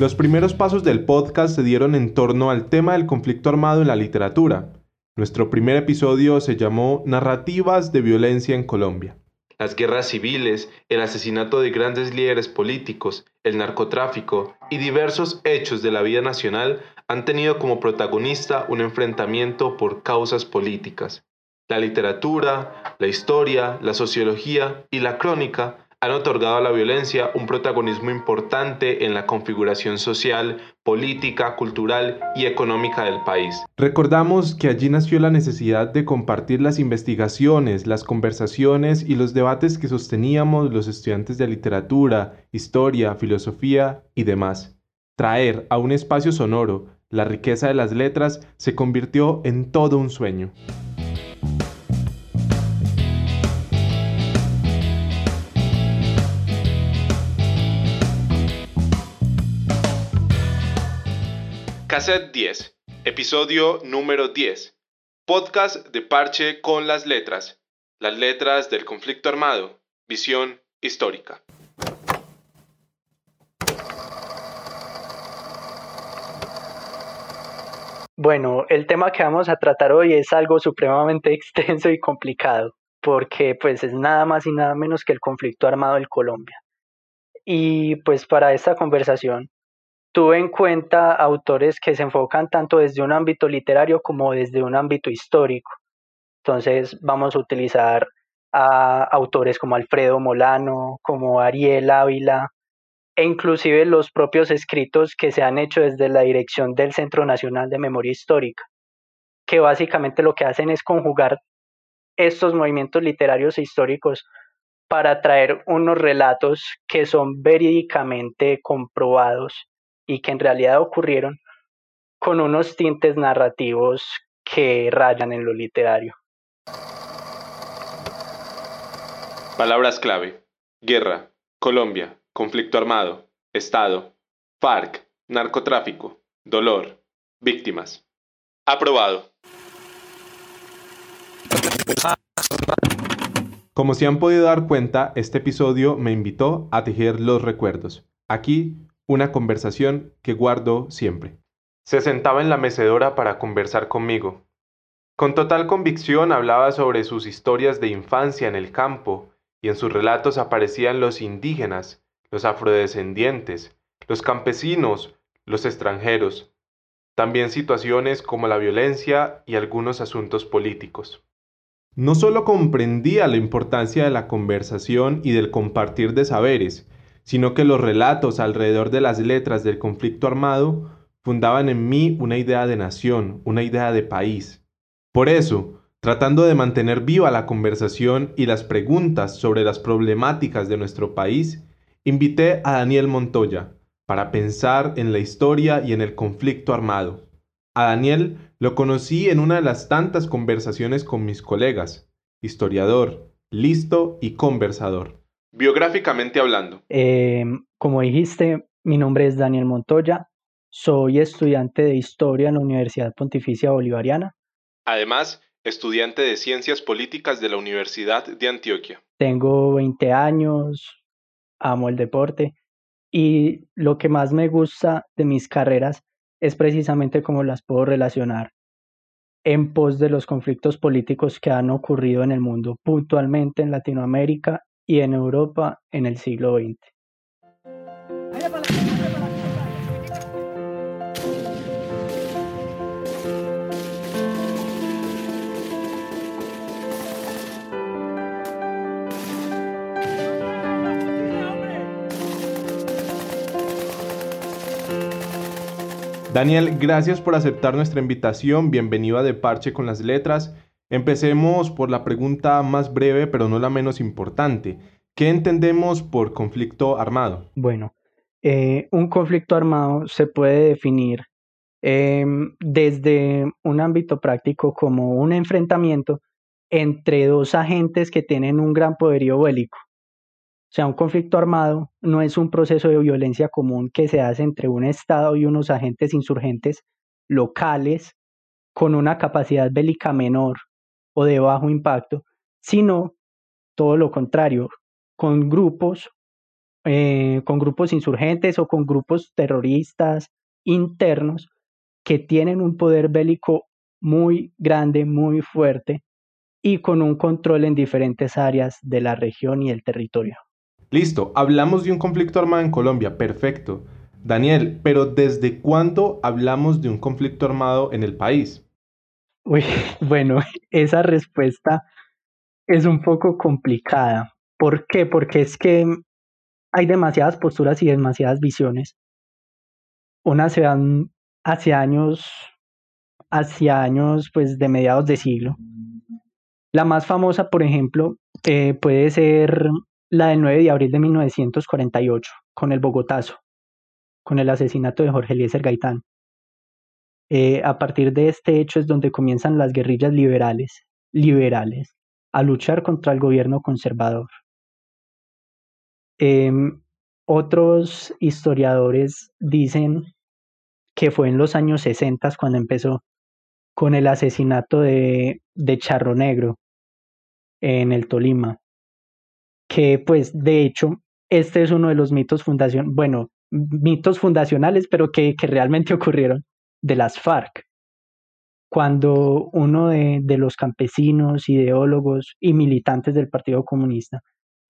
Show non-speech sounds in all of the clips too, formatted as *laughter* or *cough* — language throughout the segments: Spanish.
Los primeros pasos del podcast se dieron en torno al tema del conflicto armado en la literatura. Nuestro primer episodio se llamó Narrativas de violencia en Colombia. Las guerras civiles, el asesinato de grandes líderes políticos, el narcotráfico y diversos hechos de la vida nacional han tenido como protagonista un enfrentamiento por causas políticas. La literatura, la historia, la sociología y la crónica han otorgado a la violencia un protagonismo importante en la configuración social, política, cultural y económica del país. Recordamos que allí nació la necesidad de compartir las investigaciones, las conversaciones y los debates que sosteníamos los estudiantes de literatura, historia, filosofía y demás. Traer a un espacio sonoro la riqueza de las letras se convirtió en todo un sueño. Cassette 10, episodio número 10. Podcast de Parche con las letras. Las letras del conflicto armado. Visión histórica. Bueno, el tema que vamos a tratar hoy es algo supremamente *laughs* extenso y complicado, porque pues es nada más y nada menos que el conflicto armado del Colombia. Y pues para esta conversación tuve en cuenta autores que se enfocan tanto desde un ámbito literario como desde un ámbito histórico. Entonces vamos a utilizar a autores como Alfredo Molano, como Ariel Ávila, e inclusive los propios escritos que se han hecho desde la dirección del Centro Nacional de Memoria Histórica, que básicamente lo que hacen es conjugar estos movimientos literarios e históricos para traer unos relatos que son verídicamente comprobados y que en realidad ocurrieron con unos tintes narrativos que rayan en lo literario. Palabras clave. Guerra, Colombia, conflicto armado, Estado, FARC, narcotráfico, dolor, víctimas. Aprobado. Como se han podido dar cuenta, este episodio me invitó a tejer los recuerdos. Aquí una conversación que guardo siempre. Se sentaba en la mecedora para conversar conmigo. Con total convicción hablaba sobre sus historias de infancia en el campo, y en sus relatos aparecían los indígenas, los afrodescendientes, los campesinos, los extranjeros, también situaciones como la violencia y algunos asuntos políticos. No solo comprendía la importancia de la conversación y del compartir de saberes, sino que los relatos alrededor de las letras del conflicto armado fundaban en mí una idea de nación, una idea de país. Por eso, tratando de mantener viva la conversación y las preguntas sobre las problemáticas de nuestro país, invité a Daniel Montoya para pensar en la historia y en el conflicto armado. A Daniel lo conocí en una de las tantas conversaciones con mis colegas, historiador, listo y conversador. Biográficamente hablando. Eh, como dijiste, mi nombre es Daniel Montoya, soy estudiante de Historia en la Universidad Pontificia Bolivariana. Además, estudiante de Ciencias Políticas de la Universidad de Antioquia. Tengo 20 años, amo el deporte y lo que más me gusta de mis carreras es precisamente cómo las puedo relacionar en pos de los conflictos políticos que han ocurrido en el mundo, puntualmente en Latinoamérica y en Europa en el siglo XX. Daniel, gracias por aceptar nuestra invitación. Bienvenido a De Parche con las Letras. Empecemos por la pregunta más breve, pero no la menos importante. ¿Qué entendemos por conflicto armado? Bueno, eh, un conflicto armado se puede definir em, desde un ámbito práctico como un enfrentamiento entre dos agentes que tienen un gran poderío bélico. O sea, un conflicto armado no es un proceso de violencia común que se hace entre un Estado y unos agentes insurgentes locales con una capacidad bélica menor o de bajo impacto, sino todo lo contrario, con grupos eh, con grupos insurgentes o con grupos terroristas internos que tienen un poder bélico muy grande, muy fuerte y con un control en diferentes áreas de la región y el territorio. Listo, hablamos de un conflicto armado en Colombia, perfecto. Daniel, pero ¿desde cuándo hablamos de un conflicto armado en el país? Uy, *laughs* bueno, esa respuesta es un poco complicada. ¿Por qué? Porque es que hay demasiadas posturas y demasiadas visiones. Unas se dan hacia años, hacia años pues de mediados de siglo. La más famosa, por ejemplo, eh, puede ser la del 9 de abril de 1948, con el Bogotazo, con el asesinato de Jorge Eliezer Gaitán. Eh, a partir de este hecho es donde comienzan las guerrillas liberales, liberales a luchar contra el gobierno conservador. Em, otros historiadores dicen que fue en los años 60 cuando empezó con el asesinato de, de Charro Negro en el Tolima, que pues de hecho este es uno de los mitos fundación, bueno, mitos fundacionales, pero que, que realmente *laughs* ocurrieron de las FARC. Cuando uno de, de los campesinos, ideólogos y militantes del Partido Comunista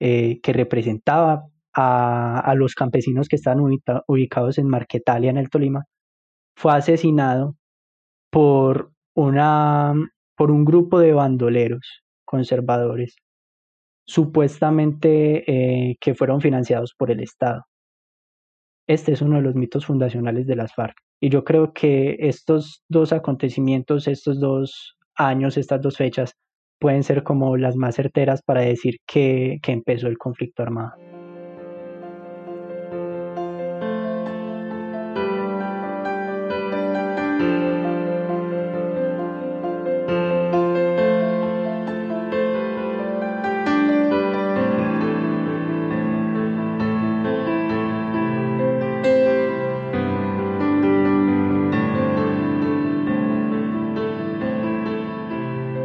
eh, que representaba a, a, los campesinos que estaban ubicados en Marquetalia, en el Tolima, fue asesinado por, una, por un grupo de bandoleros conservadores, supuestamente eh, que fueron financiados por el Estado. Este es uno de los mitos fundacionales de las FARC. Y yo creo que estos dos acontecimientos, estos dos años, estas dos fechas, pueden ser como las más certeras para decir que, que empezó el conflicto armado.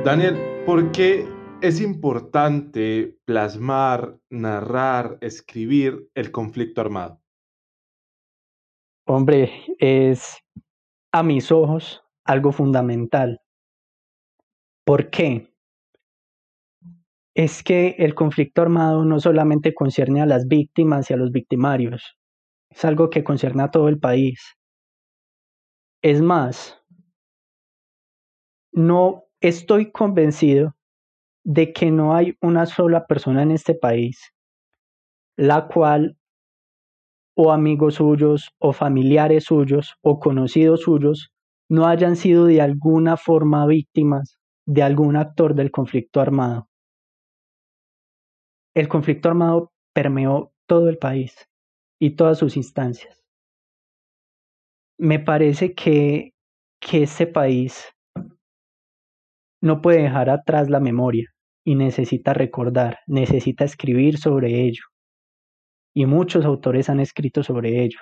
Daniel, ¿por qué es importante plasmar, narrar, escribir el conflicto armado? Hombre, es a mis ojos algo fundamental. ¿Por qué? Es que el conflicto armado no solamente concierne a las víctimas y a los victimarios, es algo que concierne a todo el país. Es más, no Estoy convencido de que no hay una sola persona en este país la cual o amigos suyos o familiares suyos o conocidos suyos no hayan sido de alguna forma víctimas de algún actor del conflicto armado. El conflicto armado permeó todo el país y todas sus instancias. Me parece que, que este país no puede dejar atrás la memoria y necesita recordar, necesita escribir sobre ello. Y muchos autores han escrito sobre ello.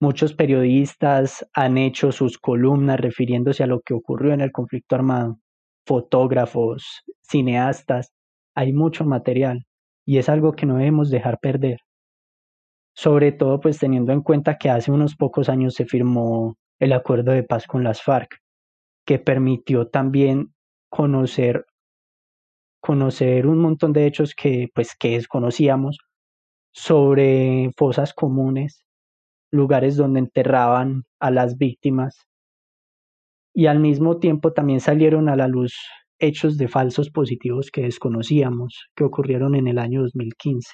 Muchos periodistas han hecho sus columnas refiriéndose a lo que ocurrió en el conflicto armado. Fotógrafos, cineastas, hay mucho material y es algo que no debemos dejar perder. Sobre todo pues teniendo en cuenta que hace unos pocos años se firmó el acuerdo de paz con las FARC que permitió también conocer, conocer un montón de hechos que, pues, que desconocíamos sobre fosas comunes, lugares donde enterraban a las víctimas y al mismo tiempo también salieron a la luz hechos de falsos positivos que desconocíamos, que ocurrieron en el año 2015.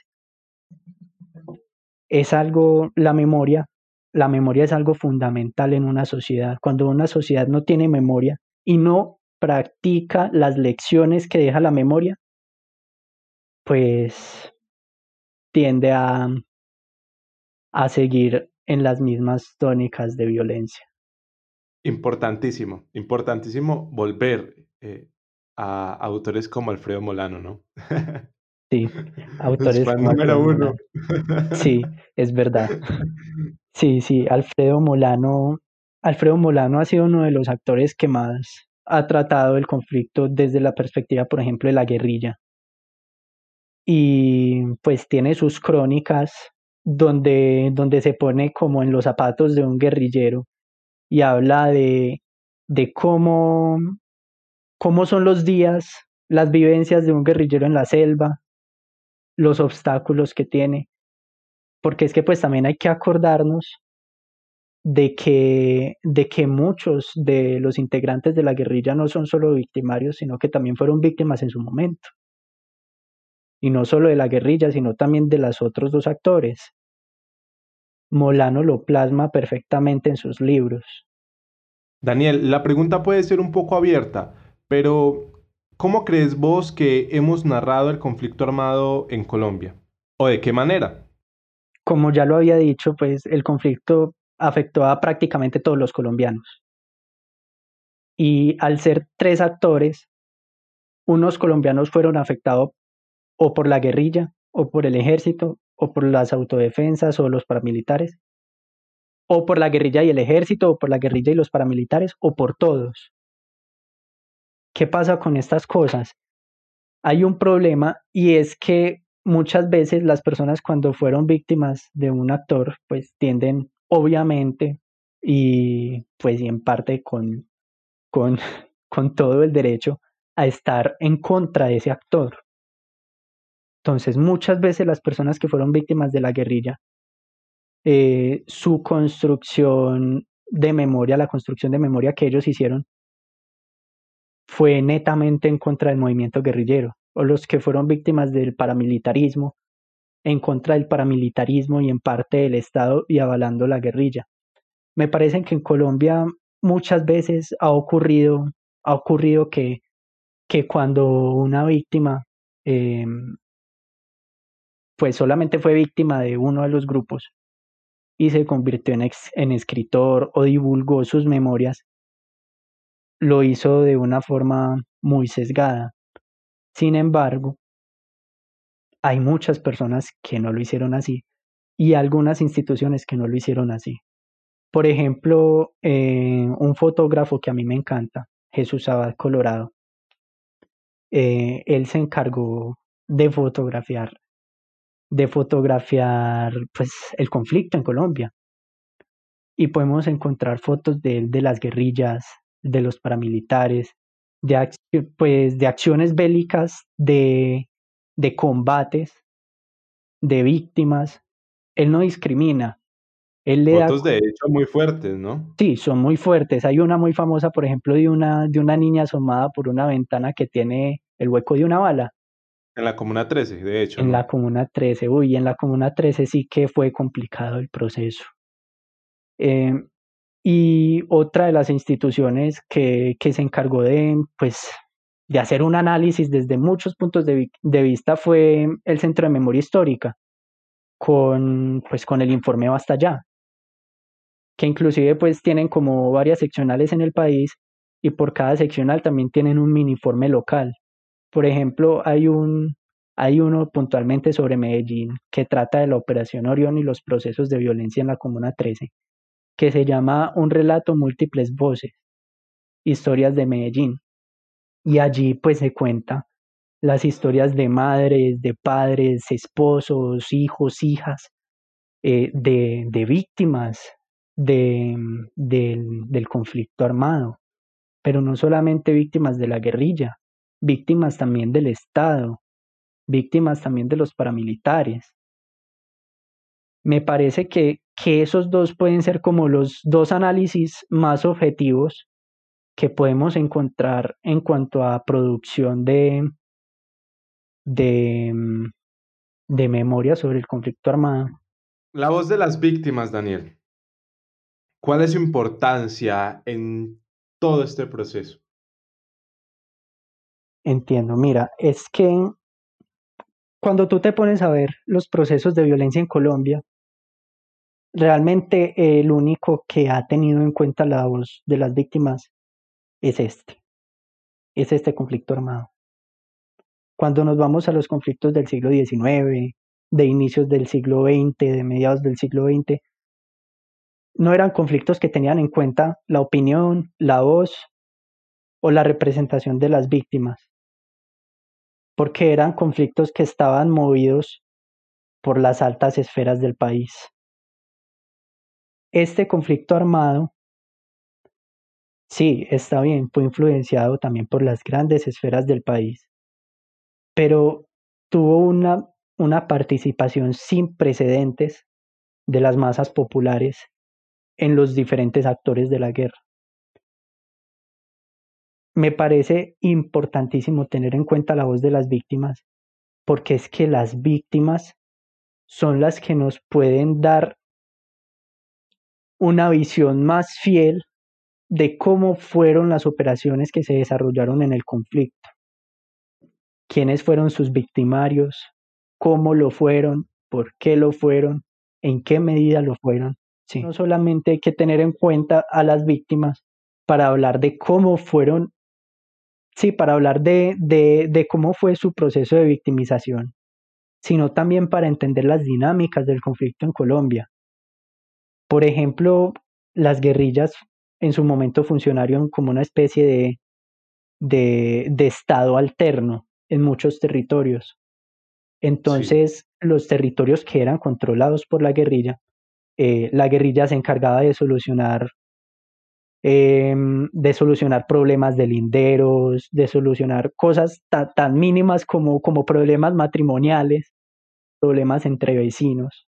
Es algo, la memoria la memoria es algo fundamental en una sociedad. Cuando una sociedad no tiene memoria y no practica las lecciones que deja la memoria, pues tiende a, a seguir en las mismas tónicas de violencia. Importantísimo, importantísimo volver eh, a autores como Alfredo Molano, ¿no? Sí, *laughs* autores como número uno. Sí, es verdad. *laughs* Sí, sí, Alfredo Molano, Alfredo Molano ha sido uno de los actores que más ha tratado el conflicto desde la perspectiva, por ejemplo, de la guerrilla. Y pues tiene sus crónicas donde, donde se pone como en los zapatos de un guerrillero y habla de, de cómo, cómo son los días, las vivencias de un guerrillero en la selva, los obstáculos que tiene. Porque es que pues también hay que acordarnos de que, de que muchos de los integrantes de la guerrilla no son solo victimarios, sino que también fueron víctimas en su momento. Y no solo de la guerrilla, sino también de los otros dos actores. Molano lo plasma perfectamente en sus libros. Daniel, la pregunta puede ser un poco abierta, pero ¿cómo crees vos que hemos narrado el conflicto armado en Colombia? ¿O de qué manera? Como ya lo había dicho, pues el conflicto afectó a prácticamente todos los colombianos. Y al ser tres actores, unos colombianos fueron afectados o por la guerrilla, o por el ejército, o por las autodefensas o los paramilitares, o por la guerrilla y el ejército, o por la guerrilla y los paramilitares, o por todos. ¿Qué pasa con estas cosas? Hay un problema y es que muchas veces las personas cuando fueron víctimas de un actor, pues tienden obviamente, y pues y en parte con, con, *laughs* con todo el derecho a estar en contra de ese actor. Entonces, muchas veces las personas que fueron víctimas de la guerrilla, eh, su construcción de memoria, la construcción de memoria que ellos hicieron, fue netamente en contra del movimiento guerrillero, o los que fueron víctimas del paramilitarismo, en contra del paramilitarismo y en parte del Estado y avalando la guerrilla. Me parece que en Colombia muchas veces ha ocurrido, ha ocurrido que, que cuando una víctima eh, pues solamente fue víctima de uno de los grupos y se convirtió en, en escritor o divulgó sus memorias, lo hizo de una forma muy sesgada. Sin embargo, hay muchas personas que no lo hicieron así y algunas instituciones que no lo hicieron así. Por ejemplo, eh, un fotógrafo que a mí me encanta, Jesús Abad Colorado, eh, él se encargó de fotografiar, de fotografiar pues, el conflicto en Colombia. Y podemos encontrar fotos de de las guerrillas, de los paramilitares, de, pues, de acciones bélicas, de de combates, de víctimas. Él no discrimina. Él le Fotos de hecho muy fuertes, ¿no? Sí, son muy fuertes. Hay una muy famosa, por ejemplo, de una, de una niña asomada por una ventana que tiene el hueco de una bala. En la Comuna 13, de hecho. En la Comuna 13, uy, en la Comuna 13 sí que fue complicado el proceso. Eh, y otra de las instituciones que, que se encargó de, pues, de hacer un análisis desde muchos puntos de, vista fue el Centro de Memoria Histórica, con, pues, con el informe Basta Ya, que inclusive pues tienen como varias seccionales en el país y por cada seccional también tienen un mini informe local. Por ejemplo, hay un hay uno puntualmente sobre Medellín que trata de la Operación Orión y los procesos de violencia en la Comuna 13, que se llama Un relato múltiples voces, historias de Medellín y allí pues se cuenta las historias de madres, de padres, esposos, hijos, hijas, eh, de, de, víctimas de, del conflicto armado, pero no solamente víctimas de la guerrilla, víctimas también del Estado, víctimas también de los paramilitares. Me parece que, que esos dos pueden ser como los dos análisis más objetivos que podemos encontrar en cuanto a producción de, de, mm, de memoria sobre el conflicto armado. La voz de las víctimas, Daniel. ¿Cuál es su importancia en todo este proceso? Entiendo, mira, es que cuando tú te pones a ver los procesos de violencia en Colombia, realmente el único que ha tenido en cuenta la voz de las víctimas es este, es este conflicto armado. Cuando nos vamos a los conflictos del siglo XIX, de inicios del siglo XX, de mediados del siglo XX, no eran conflictos que tenían en cuenta la opinión, la voz o la representación de las víctimas, porque eran conflictos que estaban movidos por las altas esferas del país. Este conflicto armado, sí, está bien, fue influenciado también por las grandes esferas del país, pero tuvo una, una participación sin precedentes de las masas populares en los diferentes actores de la guerra. Me parece importantísimo tener en cuenta la voz de las víctimas, porque es que las víctimas son las que nos pueden dar una visión más fiel de cómo fueron las operaciones que se desarrollaron en el conflicto, quiénes fueron sus victimarios, cómo lo fueron, por qué lo fueron, en qué medida lo fueron. No solamente hay que tener en cuenta a las víctimas para hablar de cómo fueron, sí, para hablar de, de, de cómo fue su proceso de victimización, sino también para entender las dinámicas del conflicto en Colombia. Por ejemplo, las guerrillas en su momento funcionaron como una especie de, de, de estado alterno en muchos territorios. Entonces, los territorios que eran controlados por la guerrilla eh, la guerrilla se encargaba de solucionar em, de solucionar problemas de linderos, de solucionar cosas tan mínimas como, como problemas matrimoniales, problemas entre vecinos.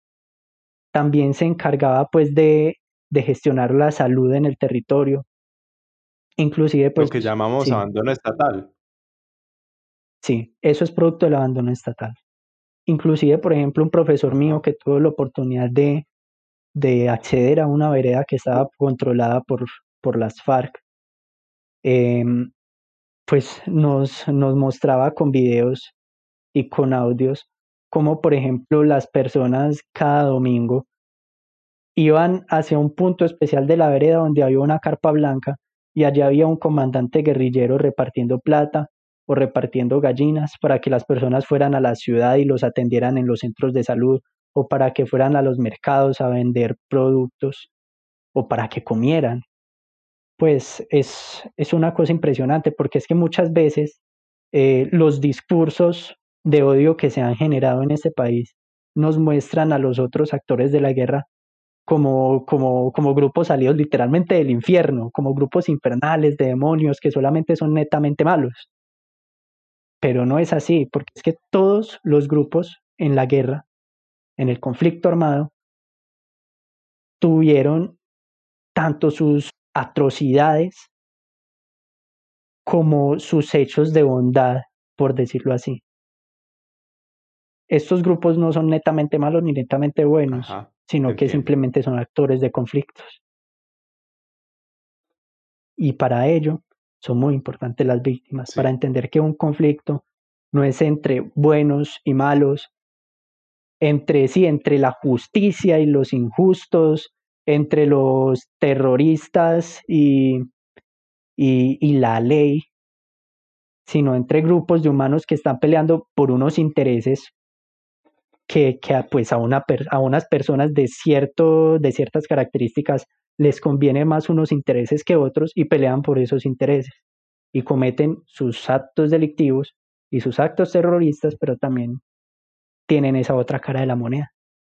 También se encargaba pues de, de gestionar la salud en el territorio. Inclusive pues... Lo que llamamos abandono estatal. Sí, eso es producto del abandono estatal. Inclusive, por ejemplo, un profesor mío que tuvo la oportunidad de, de acceder a una vereda que estaba controlada por, por las FARC, em, pues nos, nos mostraba con videos y con audios como por ejemplo las personas cada domingo iban hacia un punto especial de la vereda donde había una carpa blanca y allí había un comandante guerrillero repartiendo plata o repartiendo gallinas para que las personas fueran a la ciudad y los atendieran en los centros de salud o para que fueran a los mercados a vender productos o para que comieran. Pues es, es una cosa impresionante porque es que muchas veces eh, los discursos de odio que se han generado en este país nos muestran a los otros actores de la guerra como, como, como grupos salidos literalmente del infierno, como grupos infernales de demonios que solamente son netamente malos. Pero no es así, porque es que todos los grupos en la guerra en el conflicto armado, tuvieron tanto sus atrocidades como sus hechos de bondad, por decirlo así. Estos grupos no son netamente malos ni netamente buenos, sino que simplemente son actores de conflictos. Y para ello son muy importantes las víctimas, para entender que un conflicto no es entre buenos y malos, entre sí, entre la justicia y los injustos, entre los terroristas y, y, la ley, sino entre grupos de humanos que están peleando por unos intereses que, que pues a, una, a unas personas de, cierto, de ciertas características les conviene más unos intereses que otros y pelean por esos intereses y cometen sus actos delictivos y sus actos terroristas, pero también tienen esa otra cara de la moneda.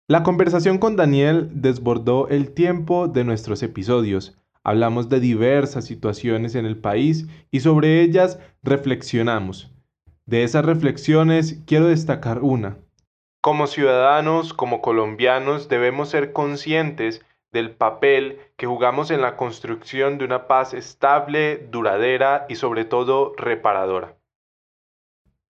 La conversación con Daniel desbordó el tiempo de nuestros episodios. Hablamos de diversas situaciones en el país y sobre ellas reflexionamos. De esas reflexiones quiero destacar una. Como ciudadanos, como colombianos, debemos ser conscientes del papel que jugamos en la construcción de una paz estable, duradera y sobre todo reparadora.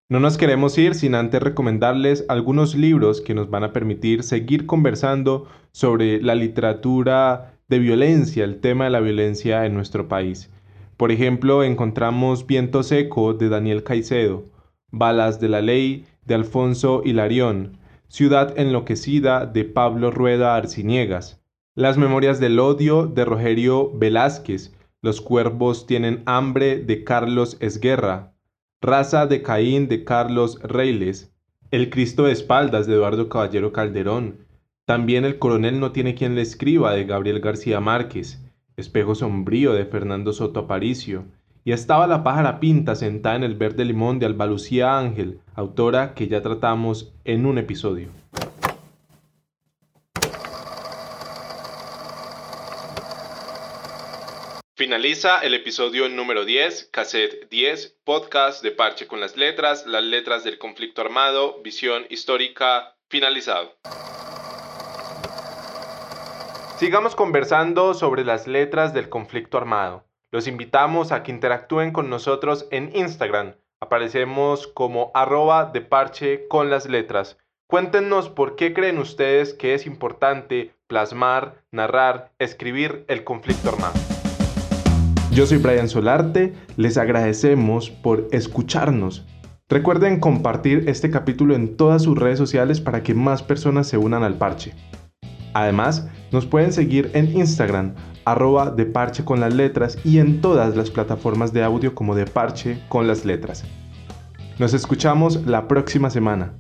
No nos queremos ir sin antes recomendarles algunos libros que nos van a permitir seguir conversando sobre la literatura de violencia, el tema de la violencia en nuestro país. Por ejemplo, encontramos Viento Seco de Daniel Caicedo, Balas de la Ley de Alfonso Hilarión, Ciudad Enloquecida de Pablo Rueda Arciniegas, Las Memorias del Odio de Rogerio Velázquez, Los Cuervos Tienen Hambre de Carlos Esguerra, Raza de Caín de Carlos Reiles, El Cristo de espaldas de Eduardo Caballero Calderón, también El coronel no tiene quien le escriba de Gabriel García Márquez, Espejo sombrío de Fernando Soto Aparicio, y estaba la pájara pinta sentada en el verde limón de Albalucía Ángel, autora que ya tratamos en un episodio. Finaliza el episodio número 10, cassette 10, podcast de parche con las letras, las letras del conflicto armado, visión histórica, finalizado. Sigamos conversando sobre las letras del conflicto armado. Los invitamos a que interactúen con nosotros en Instagram. Aparecemos como arroba de parche con las letras. Cuéntenos por qué creen ustedes que es importante plasmar, narrar, escribir el conflicto armado. Yo soy Brian Solarte, les agradecemos por escucharnos. Recuerden compartir este capítulo en todas sus redes sociales para que más personas se unan al parche. Además, nos pueden seguir en Instagram, arroba de parche con las letras y en todas las plataformas de audio como de parche con las letras. Nos escuchamos la próxima semana.